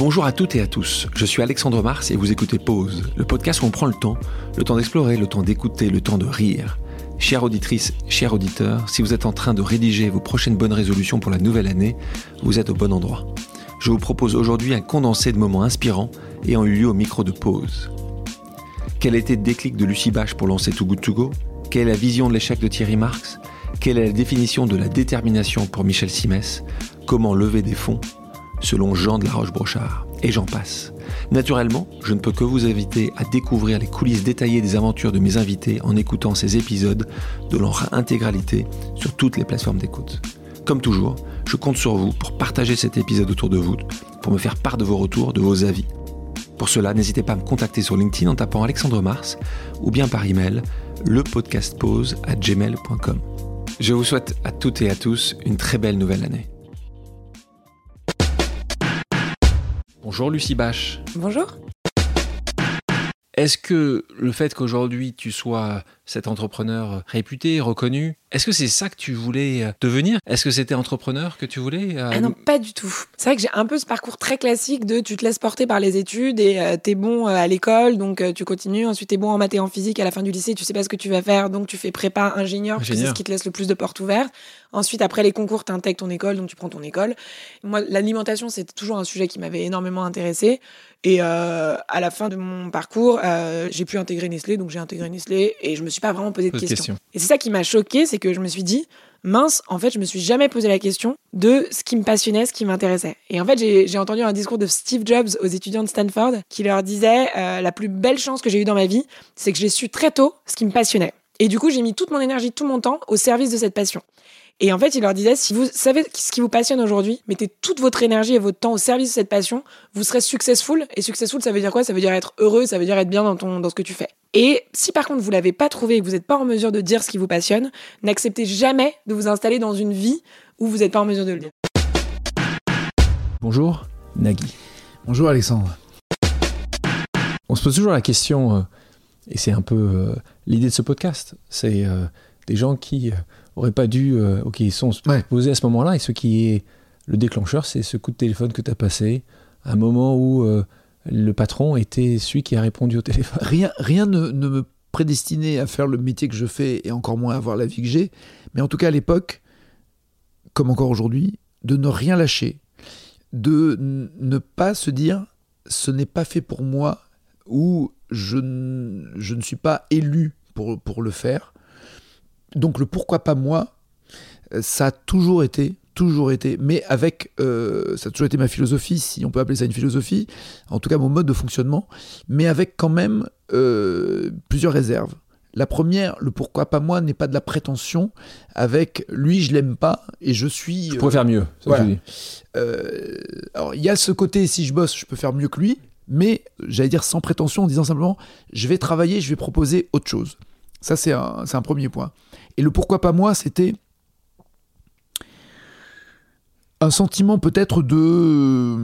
Bonjour à toutes et à tous, je suis Alexandre Mars et vous écoutez Pause, le podcast où on prend le temps, le temps d'explorer, le temps d'écouter, le temps de rire. Chère auditrice, cher auditeur, si vous êtes en train de rédiger vos prochaines bonnes résolutions pour la nouvelle année, vous êtes au bon endroit. Je vous propose aujourd'hui un condensé de moments inspirants ayant eu lieu au micro de Pause. Quel était le déclic de Lucie Bache pour lancer Too Good To Go? Quelle est la vision de l'échec de Thierry Marx? Quelle est la définition de la détermination pour Michel Simès? Comment lever des fonds? Selon Jean de la Roche-Brochard Et j'en passe. Naturellement, je ne peux que vous inviter à découvrir les coulisses détaillées des aventures de mes invités en écoutant ces épisodes de leur intégralité sur toutes les plateformes d'écoute. Comme toujours, je compte sur vous pour partager cet épisode autour de vous, pour me faire part de vos retours, de vos avis. Pour cela, n'hésitez pas à me contacter sur LinkedIn en tapant Alexandre Mars ou bien par email lepodcastpause à gmail.com. Je vous souhaite à toutes et à tous une très belle nouvelle année. Bonjour Lucie Bache. Bonjour. Est-ce que le fait qu'aujourd'hui tu sois cet entrepreneur réputé, reconnu, est-ce que c'est ça que tu voulais euh, devenir? Est-ce que c'était entrepreneur que tu voulais euh, Ah non, pas du tout. C'est vrai que j'ai un peu ce parcours très classique de tu te laisses porter par les études et tu euh, t'es bon à l'école, donc tu continues. Ensuite, t'es bon en maths et en physique. À la fin du lycée, tu sais pas ce que tu vas faire, donc tu fais prépa ingénieur, c'est ce qui te laisse le plus de portes ouvertes. Ensuite, après les concours, t'intègres ton école, donc tu prends ton école. Moi, l'alimentation, c'était toujours un sujet qui m'avait énormément intéressé. Et à la fin de mon parcours, j'ai pu intégrer Nestlé, donc j'ai intégré Nestlé et je me suis pas vraiment posé de questions. Et c'est ça qui m'a choqué, c'est que je me suis dit, mince, en fait, je me suis jamais posé la question de ce qui me passionnait, ce qui m'intéressait. Et en fait, j'ai entendu un discours de Steve Jobs aux étudiants de Stanford qui leur disait euh, la plus belle chance que j'ai eue dans ma vie, c'est que j'ai su très tôt ce qui me passionnait. Et du coup, j'ai mis toute mon énergie, tout mon temps au service de cette passion. Et en fait, il leur disait, si vous savez ce qui vous passionne aujourd'hui, mettez toute votre énergie et votre temps au service de cette passion, vous serez successful. Et successful, ça veut dire quoi? Ça veut dire être heureux, ça veut dire être bien dans, ton, dans ce que tu fais. Et si par contre vous l'avez pas trouvé et que vous n'êtes pas en mesure de dire ce qui vous passionne, n'acceptez jamais de vous installer dans une vie où vous n'êtes pas en mesure de le dire. Bonjour, Nagui. Bonjour, Alexandre. On se pose toujours la question, euh, et c'est un peu euh, l'idée de ce podcast, c'est euh, des gens qui aurait pas dû, euh, ok, ils sont posés à ce moment-là, et ce qui est le déclencheur, c'est ce coup de téléphone que tu as passé, un moment où euh, le patron était celui qui a répondu au téléphone. Rien, rien ne, me prédestinait à faire le métier que je fais, et encore moins à avoir la vie que j'ai, mais en tout cas à l'époque, comme encore aujourd'hui, de ne rien lâcher, de ne pas se dire ce n'est pas fait pour moi, ou je, je ne suis pas élu pour, pour le faire, donc le pourquoi pas moi, euh, ça a toujours été, toujours été, mais avec, euh, ça a toujours été ma philosophie, si on peut appeler ça une philosophie, en tout cas mon mode de fonctionnement, mais avec quand même euh, plusieurs réserves. La première, le pourquoi pas moi n'est pas de la prétention avec lui je l'aime pas et je suis. Je pourrais faire mieux. alors il y a ce côté si je bosse je peux faire mieux que lui, mais j'allais dire sans prétention en disant simplement je vais travailler, je vais proposer autre chose. Ça c'est un, un premier point. Et le pourquoi pas moi, c'était un sentiment peut-être de,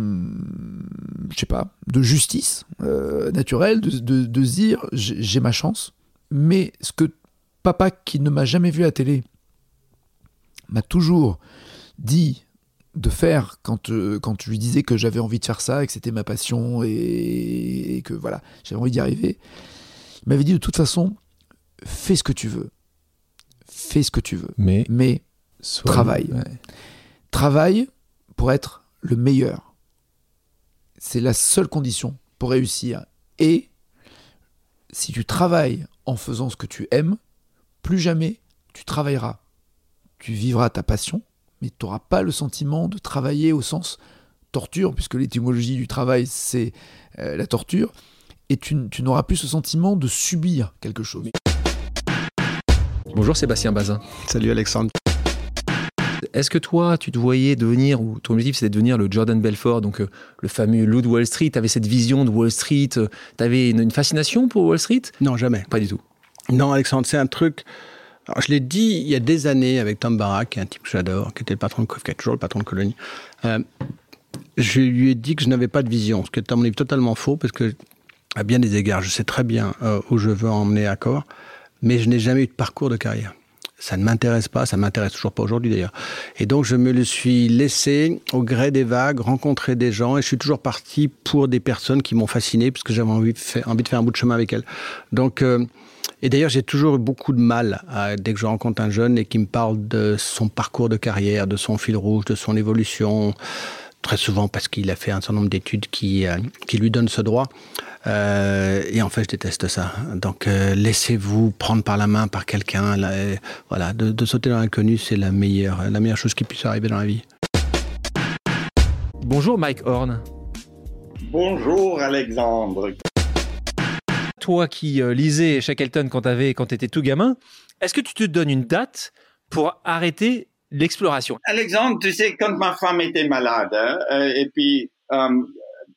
sais pas, de justice euh, naturelle, de, de, dire j'ai ma chance, mais ce que papa qui ne m'a jamais vu à télé m'a toujours dit de faire quand, euh, quand je lui disais que j'avais envie de faire ça et que c'était ma passion et, et que voilà, j'avais envie d'y arriver, il m'avait dit de toute façon, fais ce que tu veux fais ce que tu veux. Mais, mais travaille. Travaille pour être le meilleur. C'est la seule condition pour réussir. Et si tu travailles en faisant ce que tu aimes, plus jamais tu travailleras. Tu vivras ta passion, mais tu n'auras pas le sentiment de travailler au sens torture, puisque l'étymologie du travail, c'est euh, la torture, et tu, tu n'auras plus ce sentiment de subir quelque chose. Bonjour Sébastien Bazin. Salut Alexandre. Est-ce que toi, tu te voyais devenir, ou ton objectif c'était de devenir le Jordan Belfort, donc euh, le fameux loup de Wall Street, tu avais cette vision de Wall Street, euh, tu avais une, fascination pour Wall Street? Non, jamais. Pas du tout. Non, Alexandre, c'est un truc. Alors, je l'ai dit il y a des années avec Tom Barak, qui est un type que j'adore, qui était le patron de toujours le patron de Colonie. Euh, je lui ai dit que je n'avais pas de vision, ce qui est à mon avis totalement faux, parce que, à bien des égards, je sais très bien où je veux emmener Accor mais je n'ai jamais eu de parcours de carrière. ça ne m'intéresse pas, ça m'intéresse toujours pas aujourd'hui d'ailleurs. Et donc je me le suis laissé au gré des vagues, rencontrer des gens, et je suis toujours parti pour des personnes qui m'ont fasciné, puisque j'avais envie, de faire, un bout de chemin avec elles. Donc, euh, et d'ailleurs j'ai toujours eu beaucoup de mal dès que je rencontre un jeune et qui me parle de son parcours de carrière, de son fil rouge, de son évolution, très souvent parce qu'il a fait un certain nombre d'études qui, euh, qui lui donnent ce droit. Euh, et en fait, je déteste ça. Donc, euh, laissez-vous prendre par la main par quelqu'un. Voilà, de, sauter dans l'inconnu, c'est la meilleure, la meilleure chose qui puisse arriver dans la vie. Bonjour Mike Horn. Bonjour Alexandre. Toi qui euh, lisais Shackleton quand tu quand étais tout gamin, est-ce que tu te donnes une date pour arrêter l'exploration Alexandre, tu sais, quand ma femme était malade, hein, et puis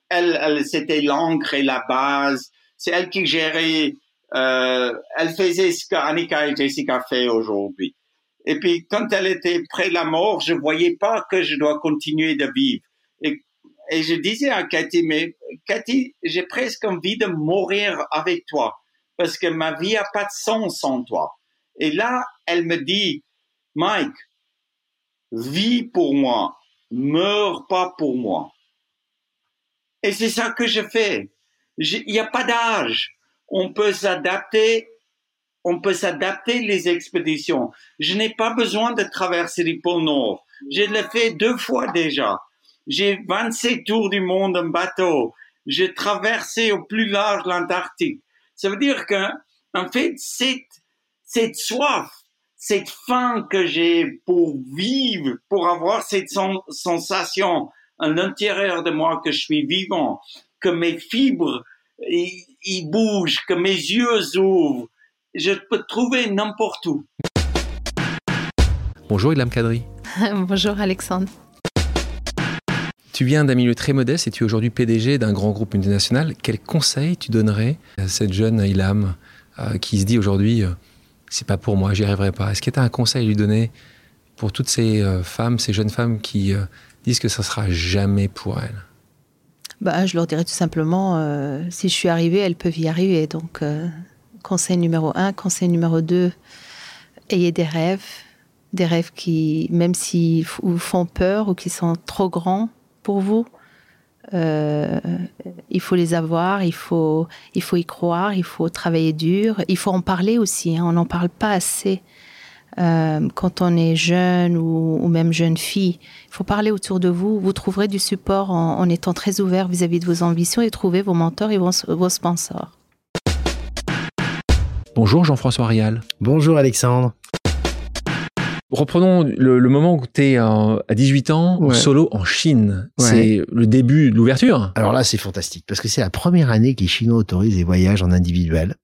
elle, elle c'était l'encre et la base. C'est elle qui gérait. Euh, elle faisait ce qu'Annika et Jessica fait aujourd'hui. Et puis quand elle était près de la mort, je voyais pas que je dois continuer de vivre. Et, et je disais à Cathy, mais Cathy, j'ai presque envie de mourir avec toi parce que ma vie a pas de sens sans toi. Et là, elle me dit, Mike, vis pour moi, meurs pas pour moi. Et c'est ça que je fais. Il n'y a pas d'âge. On peut s'adapter. On peut s'adapter les expéditions. Je n'ai pas besoin de traverser les pôles Nord. Je l'ai fait deux fois déjà. J'ai 27 tours du monde en bateau. J'ai traversé au plus large l'Antarctique. Ça veut dire que, en fait, cette, cette soif, cette faim que j'ai pour vivre, pour avoir cette sensation à l'intérieur de moi que je suis vivant, que mes fibres ils, bougent, que mes yeux s'ouvrent. Je peux trouver n'importe où. Bonjour Ilham Kadri. Bonjour Alexandre. Tu viens d'un milieu très modeste et tu es aujourd'hui PDG d'un grand groupe multinational. Quel conseil tu donnerais à cette jeune Ilham euh, qui se dit aujourd'hui euh, c'est pas pour moi, j'y arriverai pas Est-ce que tu as un conseil à lui donner pour toutes ces euh, femmes, ces jeunes femmes qui disent que ça sera jamais pour elles? Bah, Je leur dirais tout simplement, euh, si je suis arrivée, elles peuvent y arriver. Donc, euh, conseil numéro un. Conseil numéro deux, ayez des rêves. Des rêves qui, même s'ils vous font peur ou qui sont trop grands pour vous, euh, il faut les avoir, il faut, il faut y croire, il faut travailler dur, il faut en parler aussi. Hein. on n'en parle pas assez. Euh, quand on est jeune ou, même jeune fille. Il faut parler autour de vous. Vous trouverez du support en, étant très ouvert vis-à-vis de vos ambitions et trouver vos mentors et vos, sponsors. Bonjour Jean-François Rial. Bonjour Alexandre. Reprenons le, moment où tu es à 18 ans, solo en Chine. C'est le début de l'ouverture. Alors là, c'est fantastique parce que c'est la première année que les Chinois autorisent les voyages en individuel.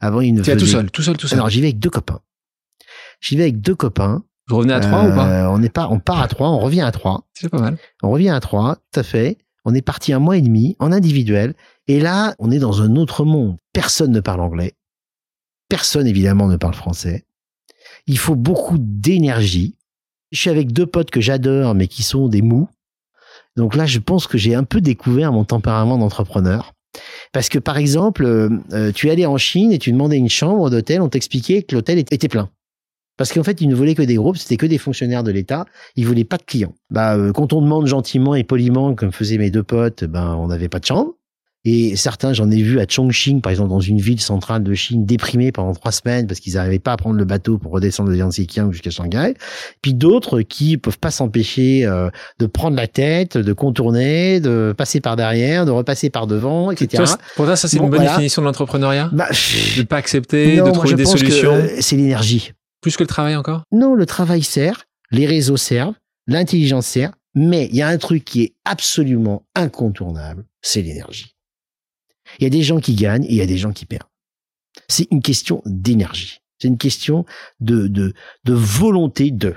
Avant, ils ne faisaient... tout seul, tout seul, tout seul. Alors j'y vais avec deux copains. J'y vais avec deux copains. Vous revenez à trois ou pas? euh, On est pas, on part à trois, on revient à trois. C'est pas mal. On revient à trois, tout à fait. On est parti un mois et demi en individuel. Et là, on est dans un autre monde. Personne ne parle anglais. Personne, évidemment, ne parle français. Il faut beaucoup d'énergie. Je suis avec deux potes que j'adore, mais qui sont des mous. Donc là, je pense que j'ai un peu découvert mon tempérament d'entrepreneur. Parce que, par exemple, euh, euh, tu allais en Chine et tu demandais une chambre d'hôtel, on t'expliquait que l'hôtel était plein. Parce qu'en fait, ils ne voulaient que des groupes, c'était que des fonctionnaires de l'État. Ils voulaient pas de clients. Bah, euh, quand on demande gentiment et poliment, comme faisaient mes deux potes, ben, on n'avait pas de chambre. Et certains, j'en ai vu à Chongqing, par exemple, dans une ville centrale de Chine, déprimés pendant trois semaines parce qu'ils n'arrivaient pas à prendre le bateau pour redescendre de Yangtze-Kiang jusqu'à Shanghai. Puis d'autres qui peuvent pas s'empêcher euh, de prendre la tête, de contourner, de passer par derrière, de repasser par devant, etc. pour ça, ça c'est une bonne définition de l'entrepreneuriat. Bah, de pas accepter, de trouver des solutions. C'est l'énergie. Plus que le travail encore Non, le travail sert, les réseaux servent, l'intelligence sert, mais il y a un truc qui est absolument incontournable, c'est l'énergie. Il y a des gens qui gagnent et il y a des gens qui perdent. C'est une question d'énergie. C'est une question de, de, de volonté de.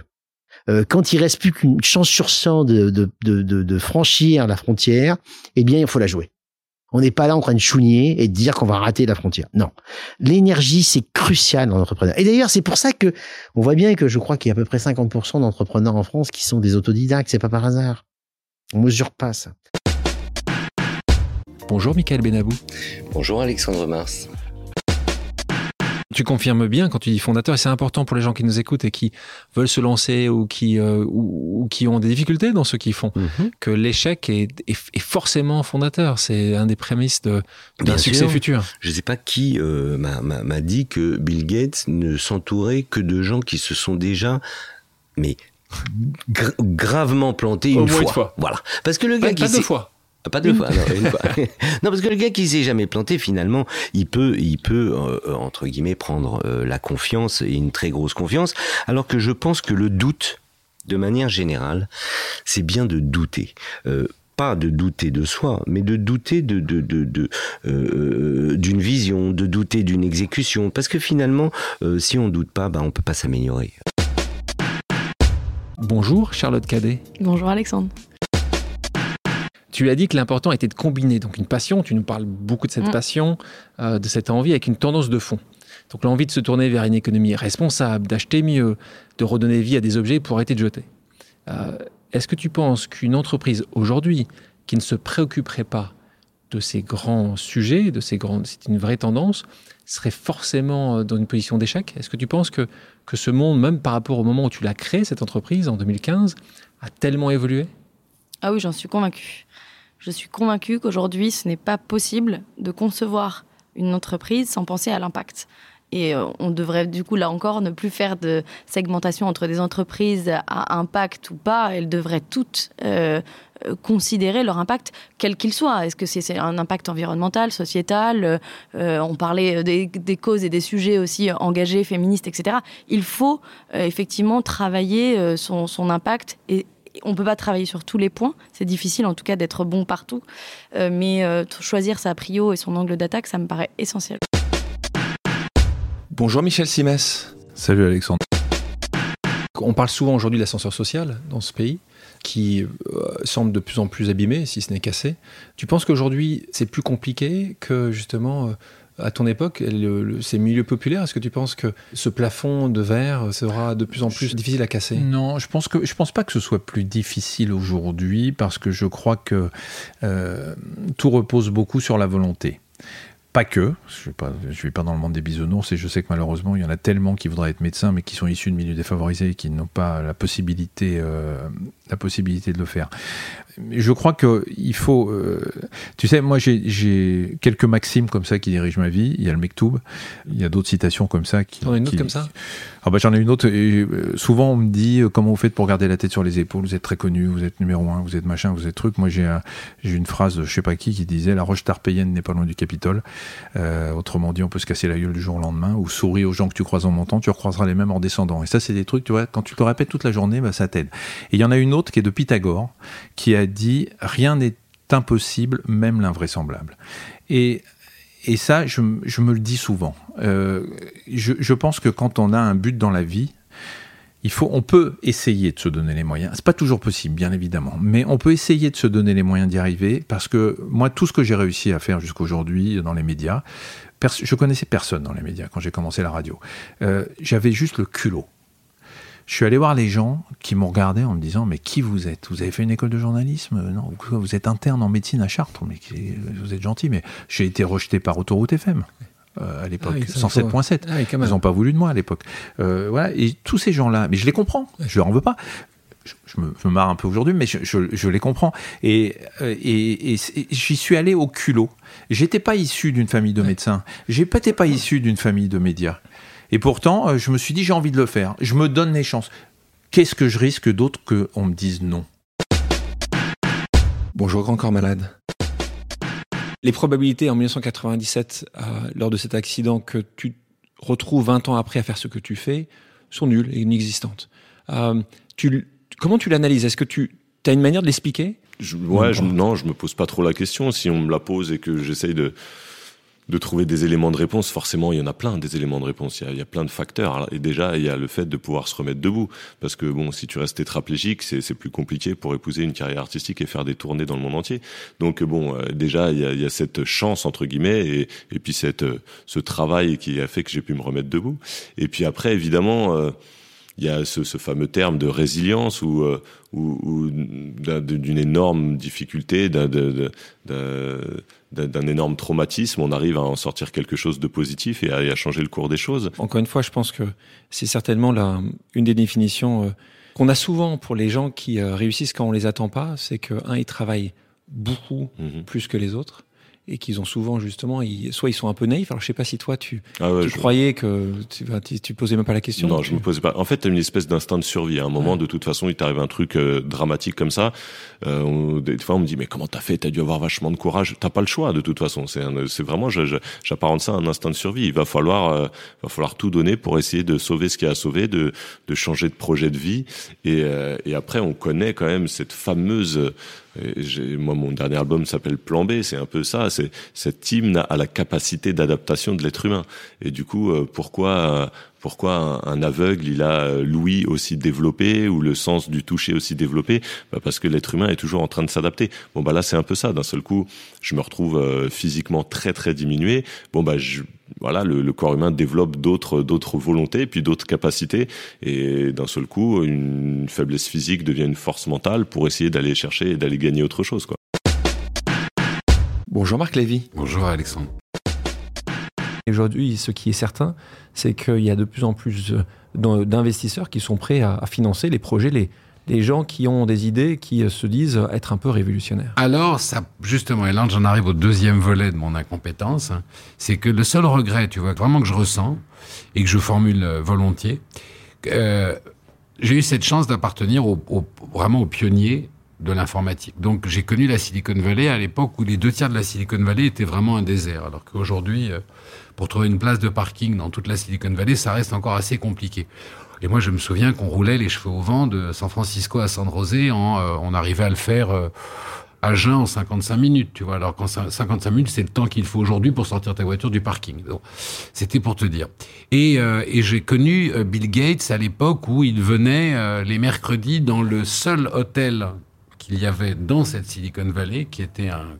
Euh, quand il reste plus qu'une chance sur 100 de, de, de, de, franchir la frontière, eh bien, il faut la jouer. On n'est pas là en train de chouigner et de dire qu'on va rater la frontière. Non. L'énergie, c'est crucial dans l'entrepreneuriat. Et d'ailleurs, c'est pour ça que on voit bien que je crois qu'il y a à peu près 50% d'entrepreneurs en France qui sont des autodidactes. C'est pas par hasard. On mesure pas ça. Bonjour, Michael Benabou. Bonjour, Alexandre Mars. tu confirmes bien quand tu dis fondateur, et c'est important pour les gens qui nous écoutent et qui veulent se lancer ou qui, euh, ou, qui ont des difficultés dans ce qu'ils font, mhm. que l'échec est, est, forcément fondateur. C'est un des prémices d'un succès futur. Je ne sais pas qui euh, m'a dit que Bill Gates ne s'entourait que de gens qui se sont déjà mais gravement plantés une, fois. Voilà. Parce que le gars qui pas deux fois. Ah, pas deux fois, non, parce que le gars qui s'est jamais planté, finalement, il peut, il peut euh, entre guillemets prendre euh, la confiance et une très grosse confiance, alors que je pense que le doute, de manière générale, c'est bien de douter. Euh, pas de douter de soi, mais de douter de, de, de, d'une vision, de douter d'une exécution, parce que finalement, si on doute pas, ben on peut pas s'améliorer. Bonjour Charlotte Cadet. Bonjour Alexandre. Tu as dit que l'important était de combiner donc une passion, tu nous parles beaucoup de cette mm. passion, euh, de cette envie avec une tendance de fond. Donc l'envie de se tourner vers une économie responsable, d'acheter mieux, de redonner vie à des objets pour arrêter de jeter. Euh, est-ce que tu penses qu'une entreprise aujourd'hui qui ne se préoccuperait pas de ces grands sujets, de ces grandes, c'est une vraie tendance, serait forcément euh, dans une position d'échec? Est-ce que tu penses que, que ce monde, même par rapport au moment où tu l'as créé, cette entreprise, en 2015, a tellement évolué? Ah oui, j'en suis convaincu. Je suis convaincue qu'aujourd'hui, ce n'est pas possible de concevoir une entreprise sans penser à l'impact. Et euh, on devrait du coup, là encore, ne plus faire de segmentation entre des entreprises à impact ou pas. Elles devraient toutes euh, considérer leur impact, quel qu'il soit. Est-ce que c'est un impact environnemental, sociétal euh, On parlait des, causes et des sujets aussi engagés, féministes, etc. Il faut effectivement travailler son, son impact et on ne peut pas travailler sur tous les points. C'est difficile en tout cas d'être bon partout. Euh, mais euh, choisir sa prio et son angle d'attaque, ça me paraît essentiel. Bonjour Michel Simès. Salut Alexandre. On parle souvent aujourd'hui de l'ascenseur social dans ce pays qui euh, semble de plus en plus abîmé, si ce n'est cassé. Tu penses qu'aujourd'hui, c'est plus compliqué que justement à ton époque, ces milieux populaires, est-ce que tu penses que ce plafond de verre sera de plus en plus difficile à casser? Non, je pense que je pense pas que ce soit plus difficile aujourd'hui parce que je crois que euh, tout repose beaucoup sur la volonté. Pas que, je ne suis pas dans le monde des bisounours et je sais que malheureusement il y en a tellement qui voudraient être médecins mais qui sont issus de milieux défavorisés et qui n'ont pas la possibilité, euh, la possibilité de le faire je crois qu'il faut. Euh, tu sais, moi, j'ai quelques maximes comme ça qui dirigent ma vie. Il y a le Mektoub, il y a d'autres citations comme ça. Qui, T'en as une autre comme ça? Ah bah, J'en ai une autre. Et, euh, souvent, on me dit euh, comment vous faites pour garder la tête sur les épaules? Vous êtes très connu, vous êtes numéro un, vous êtes machin, vous êtes truc. Moi, j'ai une phrase de je sais pas qui qui disait La roche tarpéienne n'est pas loin du Capitole. autrement dit, on peut se casser la gueule du jour au lendemain ou sourire aux gens que tu croises en montant, tu recroiseras les mêmes en descendant. Et ça, c'est des trucs, tu vois, quand tu te répètes toute la journée, bah, ça t'aide. Et il y en a une autre qui est de Pythagore qui a dit rien n'est impossible, même l'invraisemblable. Et, et ça, je, me le dis souvent. Euh, je, pense que quand on a un but dans la vie, il faut, on peut essayer de se donner les moyens. C'est pas toujours possible, bien évidemment, mais on peut essayer de se donner les moyens d'y arriver parce que moi, tout ce que j'ai réussi à faire jusqu'aujourd'hui dans les médias, je connaissais personne dans les médias quand j'ai commencé la radio. Euh, j'avais juste le culot. Je suis allé voir les gens qui m'ont regardé en me disant Mais qui vous êtes? Vous avez fait une école de journalisme? Non, vous êtes interne en médecine à Chartres, mais vous êtes gentil, mais j'ai été rejeté par Autoroute FM. Euh, à l'époque, 107.7. Ah, ah Ils n'ont pas voulu de moi à l'époque. Euh, voilà, et tous ces gens-là, mais je les comprends, je leur en veux pas. Je, me, marre un peu aujourd'hui, mais je, les comprends. Et, euh, et, et, j'y suis allé au culot. J'étais pas issu d'une famille de médecins. J'étais pas issu d'une famille de médias. Et pourtant, euh, je me suis dit, j'ai envie de le faire. Je me donne les chances. Qu'est-ce que je risque d'autre qu'on me dise non? Bonjour, grand corps malade. Les probabilités en 1997, euh, lors de cet accident, que tu retrouves 20 ans après à faire ce que tu fais, sont nulles et inexistantes. Euh, tu, comment tu l'analyses? Est-ce que tu as une manière de l'expliquer? Ouais, non, je me pose pas trop la question. Si on me la pose et que j'essaye de, de trouver des éléments de réponse, forcément, il y en a plein des éléments de réponse. Il y a, plein de facteurs. Et déjà, il y a le fait de pouvoir se remettre debout. Parce que bon, si tu restes tétraplégique, c'est plus compliqué pour épouser une carrière artistique et faire des tournées dans le monde entier. Donc bon, euh, déjà, il y, a, cette chance entre guillemets et, puis cette, euh, ce travail qui a fait que j'ai pu me remettre debout. Et puis après, évidemment. Euh, il y a ce, ce, fameux terme de résilience ou, euh, ou, ou d'une énorme difficulté, d'un énorme traumatisme, on arrive à en sortir quelque chose de positif et à, et à, changer le cours des choses. Encore une fois, je pense que c'est certainement la, une des définitions euh, qu'on a souvent pour les gens qui euh, réussissent quand on les attend pas, c'est que un, ils travaillent beaucoup mmh. plus que les autres et qu'ils ont souvent justement, ils, soit ils sont un peu naïfs. Alors je sais pas si toi tu, ah ouais, tu je... croyais que tu, tu, tu, posais même pas la question. Non, je me posais pas. En fait, t'as une espèce d'instinct de survie. À un moment, ouais. de toute façon, il t'arrive un truc euh, dramatique comme ça. Euh, on, des fois, on me dit mais comment t'as fait? T'as dû avoir vachement de courage. T'as pas le choix de toute façon. C'est vraiment, j'apparente ça à un instinct de survie. Il va falloir, euh, va falloir tout donner pour essayer de sauver ce qui a sauvé, de, de changer de projet de vie. Et, euh, et après, on connaît quand même cette fameuse moi, mon dernier album s'appelle Plan B. C'est un peu ça. C'est cette hymne à la capacité d'adaptation de l'être humain. Et du coup, euh, pourquoi pourquoi un, aveugle il a euh, l'ouïe aussi développé ou le sens du toucher aussi développé? Bah Parce que l'être humain est toujours en train de s'adapter. Bon bah là c'est un peu ça. D'un seul coup, je me retrouve euh, physiquement très très diminué. Bon bah je, voilà, le, le, corps humain développe d'autres d'autres volontés, puis d'autres capacités, et d'un seul coup, une faiblesse physique devient une force mentale pour essayer d'aller chercher et d'aller gagner autre chose. Quoi. Bonjour Marc Lévy. Bonjour Alexandre. Aujourd'hui, ce qui est certain, c'est qu'il y a de plus en plus d'investisseurs qui sont prêts à, financer les projets, les, les gens qui ont des idées, qui se disent être un peu révolutionnaires. Alors, ça, justement, et là, j'en arrive au deuxième volet de mon incompétence, hein, c'est que le seul regret, tu vois, vraiment que je ressens et que je formule volontiers, euh, j'ai eu cette chance d'appartenir au, au, vraiment aux pionniers de l'informatique. Donc, j'ai connu la Silicon Valley à l'époque où les deux tiers de la Silicon Valley étaient vraiment un désert, alors qu'aujourd'hui, euh, pour trouver une place de parking dans toute la Silicon Valley, ça reste encore assez compliqué. Et moi, je me souviens qu'on roulait les cheveux au vent de San Francisco à San José, en, euh, on arrivait à le faire euh, à jeun en 55 minutes, tu vois. Alors qu'en 55 minutes, c'est le temps qu'il faut aujourd'hui pour sortir ta voiture du parking. C'était pour te dire. Et, euh, et j'ai connu euh, Bill Gates à l'époque où il venait euh, les mercredis dans le seul hôtel qu'il y avait dans cette Silicon Valley, qui était un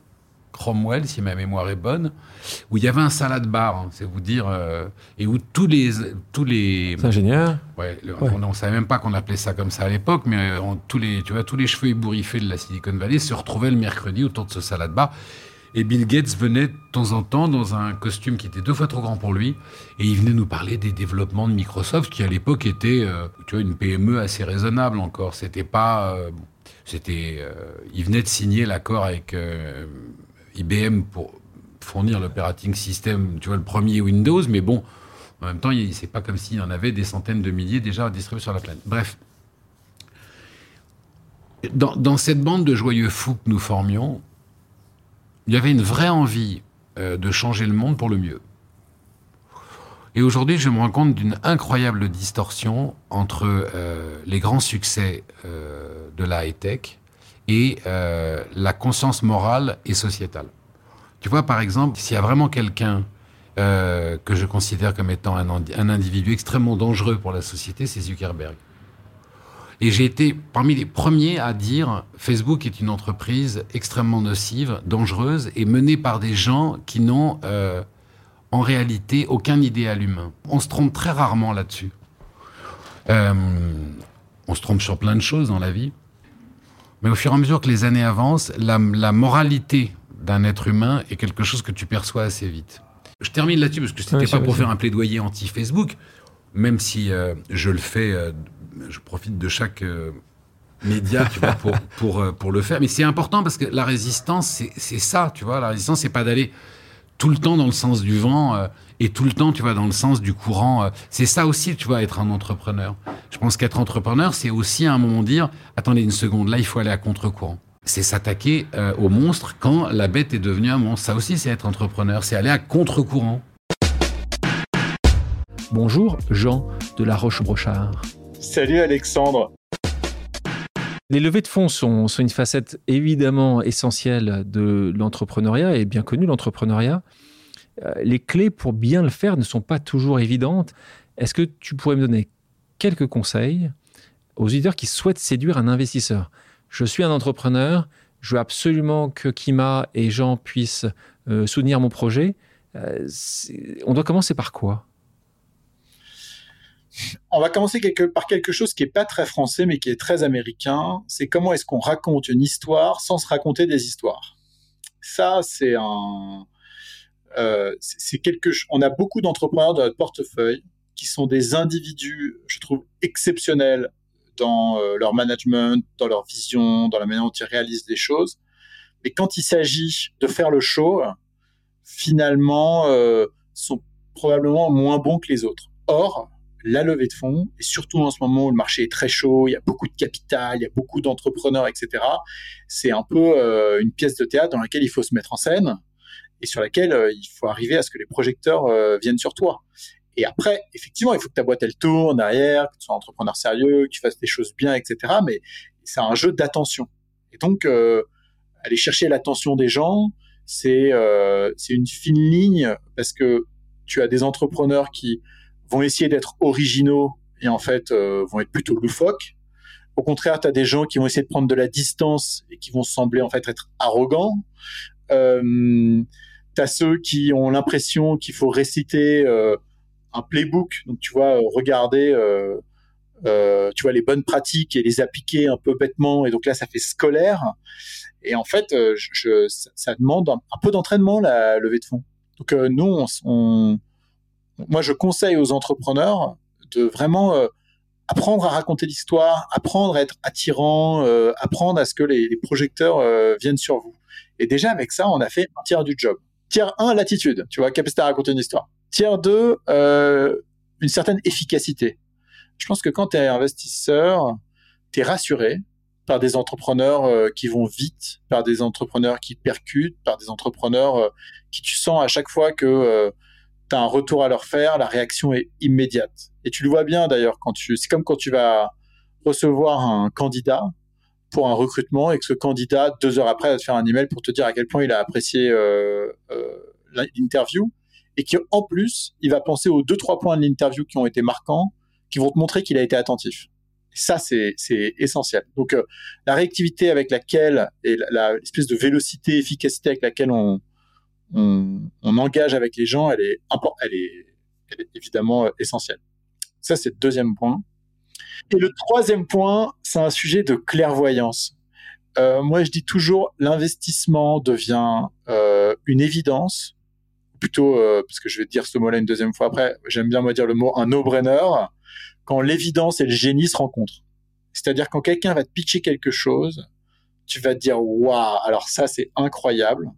Cromwell, si ma mémoire est bonne, où il y avait un salade bar, hein, c'est vous dire, euh, et où tous les tous les ingénieurs, ouais, le, ouais. on ne savait même pas qu'on appelait ça comme ça à l'époque, mais euh, on, tous les tu vois tous les cheveux ébouriffés de la Silicon Valley se retrouvaient le mercredi autour de ce salade bar. Et Bill Gates venait de temps en temps dans un costume qui était deux fois trop grand pour lui, et il venait nous parler des développements de Microsoft, qui à l'époque était, euh, tu vois, une PME assez raisonnable encore. C'était pas, euh, c'était, euh, il venait de signer l'accord avec IBM pour fournir l'operating system, tu vois, le premier Windows, mais bon, en même temps, c'est pas comme s'il y en avait des centaines de milliers déjà distribués sur la planète. Bref. Dans, cette bande de joyeux fous que nous formions, il y avait une vraie envie euh, de changer le monde pour le mieux. Et aujourd'hui, je me rends compte d'une incroyable distorsion entre euh, les grands succès euh, de la high-tech et la conscience morale et sociétale. Tu vois, par exemple, s'il y a vraiment quelqu'un que je considère comme étant un, individu extrêmement dangereux pour la société, c'est Zuckerberg. Et j'ai été parmi les premiers à dire Facebook est une entreprise extrêmement nocive, dangereuse et menée par des gens qui n'ont euh, en réalité aucun idéal humain. On se trompe très rarement là-dessus. Euh, on se trompe sur plein de choses dans la vie. Mais au fur et à mesure que les années avancent, la, la moralité d'un être humain est quelque chose que tu perçois assez vite. Je termine là-dessus parce que c'était oui, pas pour faire un plaidoyer anti-Facebook, même si euh, je le fais, je profite de chaque euh, média tu vois, pour, pour, euh, pour le faire. Mais c'est important parce que la résistance, c'est ça, tu vois. La résistance, c'est pas d'aller tout le temps dans le sens du vent euh, et tout le temps, tu vois, dans le sens du courant. Euh, c'est ça aussi, tu vois, être un entrepreneur. Je pense qu'être entrepreneur, c'est aussi à un moment dire, attendez une seconde, là, il faut aller à contre-courant. C'est s'attaquer euh, au monstre quand la bête est devenue un monstre. Ça aussi, c'est être entrepreneur, c'est aller à contre-courant. Bonjour, Jean de la Roche-Brochard. Salut Alexandre. Les levées de fonds sont, une facette évidemment essentielle de l'entrepreneuriat et bien connue l'entrepreneuriat. Euh, les clés pour bien le faire ne sont pas toujours évidentes. Est-ce que tu pourrais me donner quelques conseils aux auditeurs qui souhaitent séduire un investisseur? Je suis un entrepreneur, je veux absolument que Kima et Jean puissent euh, soutenir mon projet. Euh, on doit commencer par quoi? On va commencer par quelque chose qui est pas très français, mais qui est très américain. C'est comment est-ce qu'on raconte une histoire sans se raconter des histoires. Ça, c'est un, euh, c'est quelque. On a beaucoup d'entrepreneurs dans notre portefeuille qui sont des individus, je trouve, exceptionnels dans euh, leur management, dans leur vision, dans la manière dont ils réalisent les choses. Mais quand il s'agit de faire le show, finalement, euh, sont probablement moins bons que les autres. Or, la levée de fonds, et surtout en ce moment où le marché est très chaud, il y a beaucoup de capital, il y a beaucoup d'entrepreneurs, etc., c'est un peu euh, une pièce de théâtre dans laquelle il faut se mettre en scène et sur laquelle euh, il faut arriver à ce que les projecteurs euh, viennent sur toi. Et après, effectivement, il faut que ta boîte elle tourne derrière, que tu sois un entrepreneur sérieux, que tu fasses des choses bien, etc. Mais c'est un jeu d'attention. Et donc, aller chercher l'attention des gens, c'est c'est une fine ligne parce que tu as des entrepreneurs qui vont essayer d'être originaux et en fait euh, vont être plutôt loufoques. Au contraire, tu as des gens qui vont essayer de prendre de la distance et qui vont sembler en fait être arrogants. Euh, tu as ceux qui ont l'impression qu'il faut réciter euh, un playbook, donc tu vois, regarder euh, euh, tu vois les bonnes pratiques et les appliquer un peu bêtement et donc là ça fait scolaire et en fait je, ça, demande un, peu d'entraînement la levée de fonds donc nous on, on, moi, je conseille aux entrepreneurs de vraiment euh, apprendre à raconter l'histoire, apprendre à être attirant, euh, apprendre à ce que les, projecteurs euh, viennent sur vous. Et déjà, avec ça, on a fait un tiers du job. Tiers 1, l'attitude, tu vois, capacité à raconter une histoire. Tiers 2, une certaine efficacité. Je pense que quand tu es investisseur, tu es rassuré par des entrepreneurs qui vont vite, par des entrepreneurs qui percutent, par des entrepreneurs qui tu sens à chaque fois que tu as un retour à leur faire, la réaction est immédiate. Et tu le vois bien d'ailleurs quand tu, c'est comme quand tu vas recevoir un candidat pour un recrutement et que ce candidat deux heures après va te faire un email pour te dire à quel point il a apprécié euh, euh, l'interview et qu'en plus il va penser aux deux trois points de l'interview qui ont été marquants, qui vont te montrer qu'il a été attentif. ça c'est essentiel. Donc euh, la réactivité avec laquelle et l'espèce de vélocité, efficacité avec laquelle on on, engage avec les gens, elle est, elle est, évidemment euh, essentielle. Ça, c'est le deuxième point. Et le troisième point, c'est un sujet de clairvoyance. Euh, moi, je dis toujours, l'investissement devient euh, une évidence, plutôt, parce que je vais dire ce mot-là une deuxième fois après, j'aime bien moi dire le mot un no-brainer, quand l'évidence et le génie se rencontrent. C'est-à-dire quand quelqu'un va te pitcher quelque chose, tu vas te dire, waouh, alors ça, c'est incroyable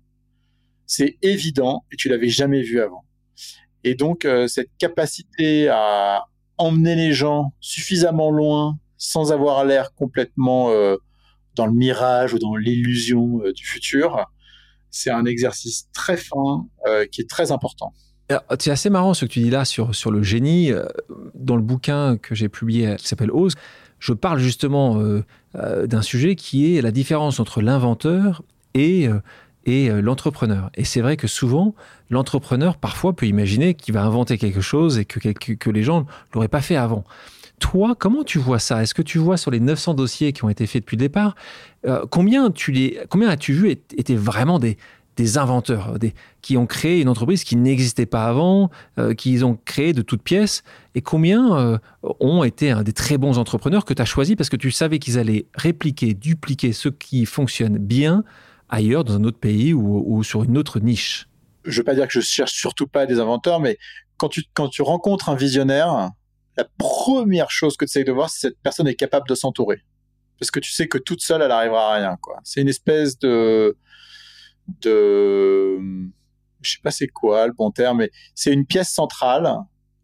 c'est évident et tu l'avais jamais vu avant. Et donc euh, cette capacité à emmener les gens suffisamment loin sans avoir l'air complètement euh, dans le mirage ou dans l'illusion euh, du futur, c'est un exercice très fin qui est très important. C'est assez marrant ce que tu dis là sur, sur le génie. Dans le bouquin que j'ai publié qui s'appelle Ose, je parle justement d'un sujet qui est la différence entre l'inventeur et et euh, l'entrepreneur. Et c'est vrai que souvent, l'entrepreneur parfois peut imaginer qu'il va inventer quelque chose et que, les gens ne l'auraient pas fait avant. Toi, comment tu vois ça? Est-ce que tu vois sur les 900 dossiers qui ont été faits depuis le départ, euh, combien, combien as-tu vu étaient vraiment des, des inventeurs, qui ont créé une entreprise qui n'existait pas avant, euh, qu'ils ont créé de toutes pièces, et combien ont été des très bons entrepreneurs que tu as choisis parce que tu savais qu'ils allaient répliquer, dupliquer ce qui fonctionne bien ailleurs, dans un autre pays ou, sur une autre niche Je ne veux pas dire que je cherche surtout pas des inventeurs, mais quand tu, quand tu rencontres un visionnaire, la première chose que tu essayes de voir, c'est si cette personne est capable de s'entourer. Parce que tu sais que toute seule, elle n'arrivera à rien. C'est une espèce de... de je sais pas c'est quoi le bon terme, mais c'est une pièce centrale.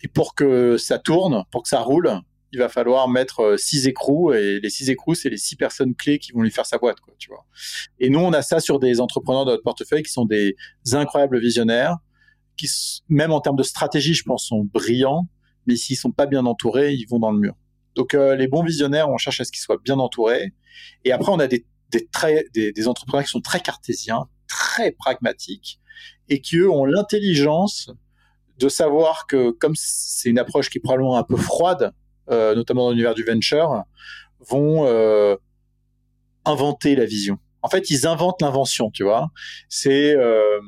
Et pour que ça tourne, pour que ça roule, il va falloir mettre euh, six écrous et les six écrous, c'est les six personnes clés qui vont lui faire sa boîte, quoi, tu vois. Et nous, on a ça sur des entrepreneurs de notre portefeuille qui sont des incroyables visionnaires, qui, même en termes de stratégie, je pense, sont brillants, mais s'ils sont pas bien entourés, ils vont dans le mur. Donc, euh, les bons visionnaires, on cherche à ce qu'ils soient bien entourés. Et après, on a des, très, des, des entrepreneurs qui sont très cartésiens, très pragmatiques, et qui, eux, ont l'intelligence de savoir que, comme c'est une approche qui est probablement un peu froide, notamment dans l'univers du venture, vont euh, inventer la vision. En fait, ils inventent l'invention, tu vois. C'est, euh,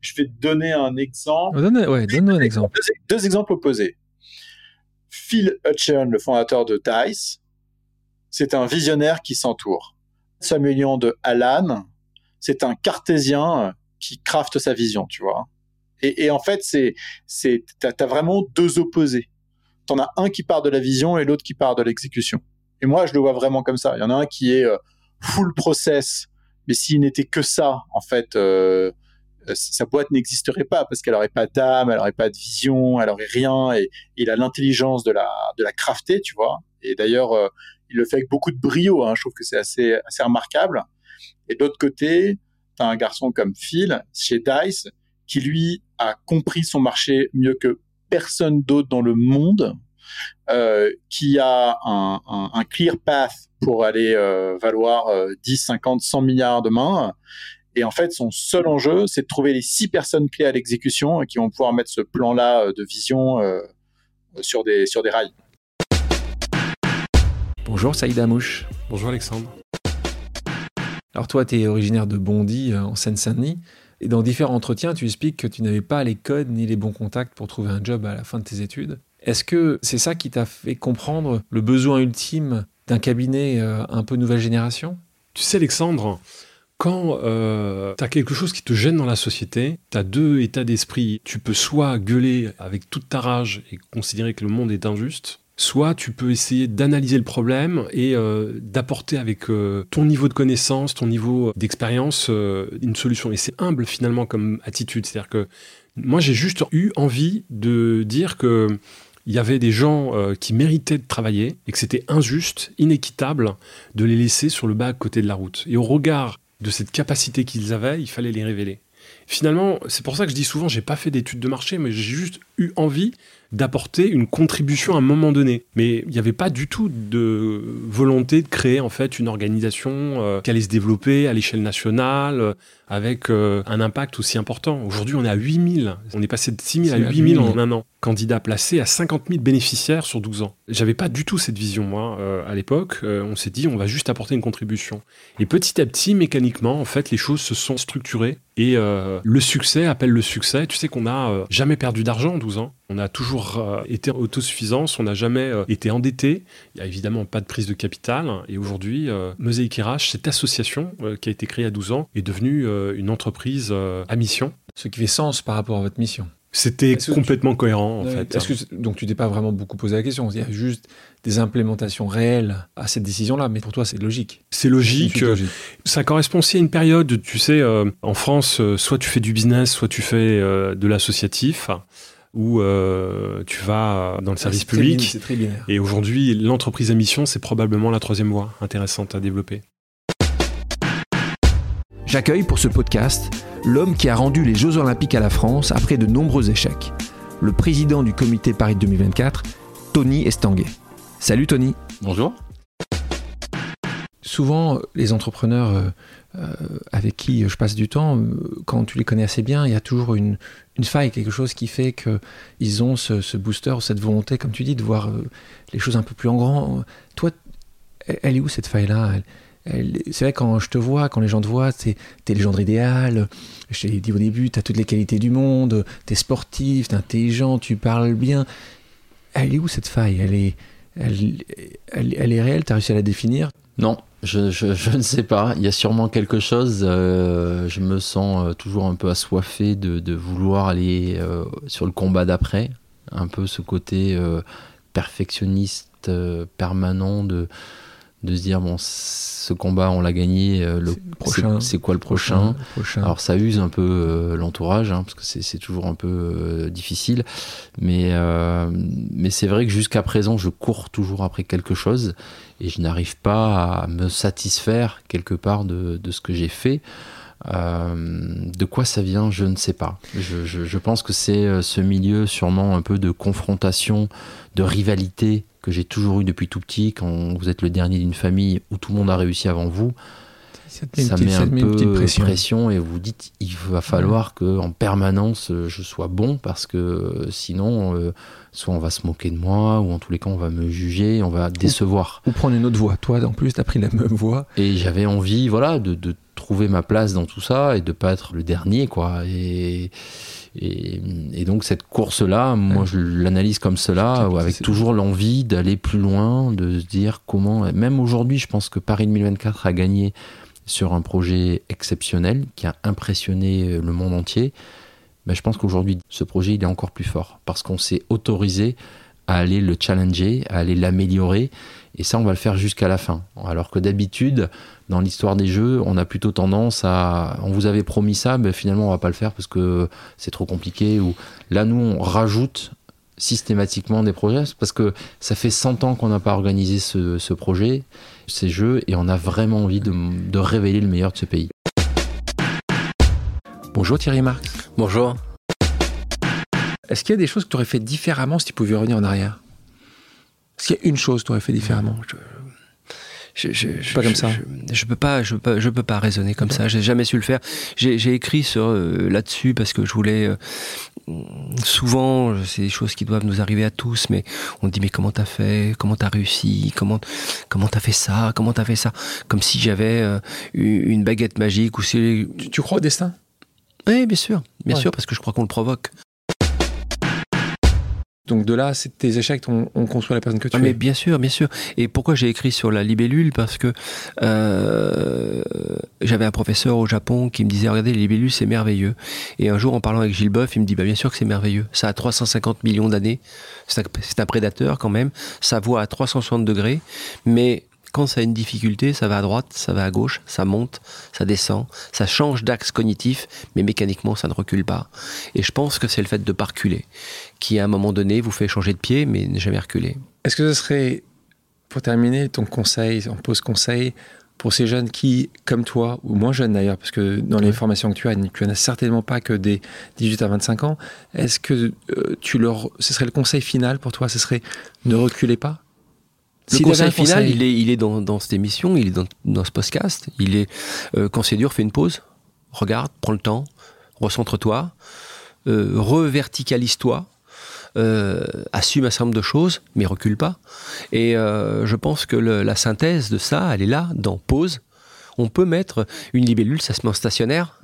je vais te donner un exemple. Donne, ouais, donne un exemple. Deux, exemples opposés. Phil Hutchern, le fondateur de Dice, c'est un visionnaire qui s'entoure. Samuel de Alan, c'est un cartésien qui crafte sa vision, tu vois. Et, en fait, c'est, c'est, t'as, vraiment deux opposés. T'en as un qui part de la vision et l'autre qui part de l'exécution. Et moi, je le vois vraiment comme ça. Il y en a un qui est euh, full process, mais s'il n'était que ça, en fait, euh, euh, sa boîte n'existerait pas parce qu'elle n'aurait pas d'âme, elle n'aurait pas de vision, elle n'aurait rien. Et, il a l'intelligence de la, de la crafter, tu vois. Et d'ailleurs, il le fait avec beaucoup de brio. Hein. Je trouve que c'est assez, assez remarquable. Et de l'autre côté, tu as un garçon comme Phil chez Dice qui lui a compris son marché mieux que personne d'autre dans le monde, euh, qui a un, un, clear path pour aller euh, valoir 10, 50, 100 milliards demain. Et en fait, son seul enjeu, c'est de trouver les six personnes clés à l'exécution qui vont pouvoir mettre ce plan-là euh, de vision sur, des, sur des rails. Bonjour Saïd Amouche. Bonjour Alexandre. Alors toi, tu es originaire de Bondy, euh, en Seine-Saint-Denis. Et dans différents entretiens, tu expliques que tu n'avais pas les codes ni les bons contacts pour trouver un job à la fin de tes études. Est-ce que c'est ça qui t'a fait comprendre le besoin ultime d'un cabinet euh, un peu nouvelle génération? Tu sais Alexandre, quand euh, tu as quelque chose qui te gêne dans la société, tu as deux états d'esprit. Tu peux soit gueuler avec toute ta rage et considérer que le monde est injuste, soit tu peux essayer d'analyser le problème et euh, d'apporter avec euh, ton niveau de connaissance, ton niveau d'expérience, euh, une solution. Et c'est humble finalement comme attitude. C'est-à-dire que moi j'ai juste eu envie de dire que il y avait des gens qui méritaient de travailler et que c'était injuste, inéquitable de les laisser sur le bas à côté de la route. Et au regard de cette capacité qu'ils avaient, il fallait les révéler. Finalement, c'est pour ça que je dis souvent, j'ai pas fait d'études de marché, mais j'ai juste eu envie d'apporter une contribution à un moment donné. Mais il n'y avait pas du tout de volonté de créer en fait une organisation euh, qui allait se développer à l'échelle nationale euh, avec euh, un impact aussi important. Aujourd'hui, on est à 8000. On est passé de 6000 à 8000 en un an. Candidat placé à 50 000 bénéficiaires sur 12 ans. J'avais pas du tout cette vision, moi, à l'époque. on s'est dit, on va juste apporter une contribution. Et petit à petit, mécaniquement, en fait, les choses se sont structurées. Et le succès appelle le succès. Tu sais qu'on n'a jamais perdu d'argent en 12 ans. On a toujours euh, été autosuffisance, on n'a jamais euh, été endetté. Il n'y a évidemment pas de prise de capital. Et aujourd'hui, euh, Mosaic RH, cette association qui a été créée à 12 ans, est devenue une entreprise à mission. Ce qui fait sens par rapport à votre mission. C'était complètement cohérent en fait. Que, donc tu t'es pas vraiment beaucoup posé la question. Il y a juste des implémentations réelles à cette décision-là, mais pour toi c'est logique. C'est logique. Ça correspond aussi à une période, tu sais, en France, soit tu fais du business, soit tu fais de l'associatif où euh, tu vas dans le service public. et aujourd'hui, l'entreprise à mission, c'est probablement la troisième voie intéressante à développer. J'accueille pour ce podcast l'homme qui a rendu les Jeux Olympiques à la France après de nombreux échecs, le président du comité Paris 2024, Tony Estanguet. Salut Tony. Bonjour. Souvent, les entrepreneurs euh, euh, avec qui je passe du temps, euh, quand tu les connais assez bien, il y a toujours une, faille, quelque chose qui fait qu'ils ont ce, booster, cette volonté, comme tu dis, de voir les choses un peu plus en grand. Toi, elle est où cette faille-là? C'est vrai, quand je te vois, quand les gens te voient, t'es es le genre idéal. Je t'ai dit au début, t'as toutes les qualités du monde, t'es sportif, t'es intelligent, tu parles bien. Elle est où cette faille? Elle est, elle, elle, est réelle? T'as réussi à la définir? Non, je, je, ne sais pas. Il y a sûrement quelque chose. Euh, je me sens euh, toujours un peu assoiffé de, de vouloir aller euh, sur le combat d'après. Un peu ce côté perfectionniste permanent de, de se dire bon, ce combat, on l'a gagné. le c'est quoi le prochain, Alors ça use un peu l'entourage, hein, parce que c'est toujours un peu difficile. Mais, mais c'est vrai que jusqu'à présent, je cours toujours après quelque chose et je n'arrive pas à me satisfaire quelque part de, de ce que j'ai fait. Euh, de quoi ça vient, je ne sais pas. Je, je, je pense que c'est euh, ce milieu sûrement un peu de confrontation, de rivalité que j'ai toujours eu depuis tout petit. Quand vous êtes le dernier d'une famille où tout le monde a réussi avant vous, ça met, un peu de pression. et vous dites il va falloir que en permanence euh, je sois bon parce que sinon soit on va se moquer de moi, ou en tous les cas on va me juger, on va décevoir. Ou, prendre une autre voie. Toi, en plus, tu as pris la même voie. Et j'avais envie, voilà, de, de trouver ma place dans tout ça et de pas être le dernier, quoi. Et, et, donc cette course-là, moi je l'analyse comme cela, avec toujours l'envie d'aller plus loin, de se dire comment. Même aujourd'hui, je pense que Paris 2024 a gagné sur un projet exceptionnel qui a impressionné le monde entier. Mais je pense qu'aujourd'hui, ce projet, il est encore plus fort parce qu'on s'est autorisé à aller le challenger, à aller l'améliorer. Et ça, on va le faire jusqu'à la fin. Alors que d'habitude, dans l'histoire des jeux, on a plutôt tendance à. On vous avait promis ça, mais finalement, on va pas le faire parce que c'est trop compliqué. Ou là, nous, on rajoute systématiquement des projets parce que ça fait 100 ans qu'on n'a pas organisé ce, projet, ces jeux, et on a vraiment envie de, de révéler le meilleur de ce pays. Bonjour Thierry Marx. Bonjour. Est-ce qu'il y a des choses que tu aurais fait différemment si tu pouvais revenir en arrière? Est-ce qu'il y a une chose que tu aurais fait différemment? Je, je, pas comme ça. Je, peux pas, je peux pas, je peux pas raisonner comme ça. J'ai jamais su le faire. J'ai écrit sur euh, là-dessus parce que je voulais. Euh, souvent, c'est des choses qui doivent nous arriver à tous, mais on dit mais comment t'as fait, comment t'as réussi, comment comment t'as fait ça, comment t'as fait ça, comme si j'avais euh, une baguette magique ou si. Tu, crois au destin? Oui, bien sûr, bien sûr, parce que je crois qu'on le provoque. Donc de là, c'est tes échecs ont, construit la personne que tu ah, es. Mais bien sûr, bien sûr. Et pourquoi j'ai écrit sur la libellule? Parce que euh, j'avais un professeur au Japon qui me disait regardez, les libellules c'est merveilleux. Et un jour, en parlant avec Gilles Boeuf, il me dit bah, bien sûr que c'est merveilleux. Ça a 350 millions d'années. C'est un, un, prédateur quand même. Ça voit à 360 degrés. Mais quand ça a une difficulté, ça va à droite, ça va à gauche, ça monte, ça descend, ça change d'axe cognitif, mais mécaniquement, ça ne recule pas. Et je pense que c'est le fait de ne pas reculer qui, à un moment donné, vous fait changer de pied, mais ne jamais reculer. Est-ce que ce serait, pour terminer, ton conseil, on pose conseil, pour ces jeunes qui, comme toi, ou moins jeunes d'ailleurs, parce que dans les formations que tu as, tu n'en as certainement pas que des 18 à 25 ans, est-ce que euh, tu leur, ce serait le conseil final pour toi, ce serait ne reculez pas? Le conseil final, il est, il est dans, cette émission, il est dans, ce podcast. Il est euh, quand c'est dur, fais une pause, regarde, prends le temps, recentre-toi, euh, reverticalise-toi, euh, assume un certain nombre de choses, mais recule pas. Et euh, je pense que la synthèse de ça, elle est là, dans pause. On peut mettre une libellule, ça se met en stationnaire,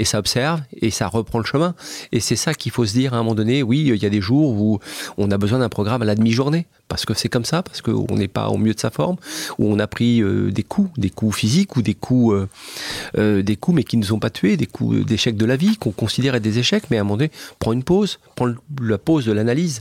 et ça observe et ça reprend le chemin. Et c'est ça qu'il faut se dire à un moment donné. Oui, il y a des jours où on a besoin d'un programme à la demi-journée parce que c'est comme ça, parce qu'on n'est pas au mieux de sa forme, où on a pris euh, des coups, des coups physiques ou des coups, euh, euh, des coups mais qui ne nous ont pas tués, des coups d'échecs de la vie qu'on considère des échecs. Mais à un moment donné, prends une pause, prends la pause de l'analyse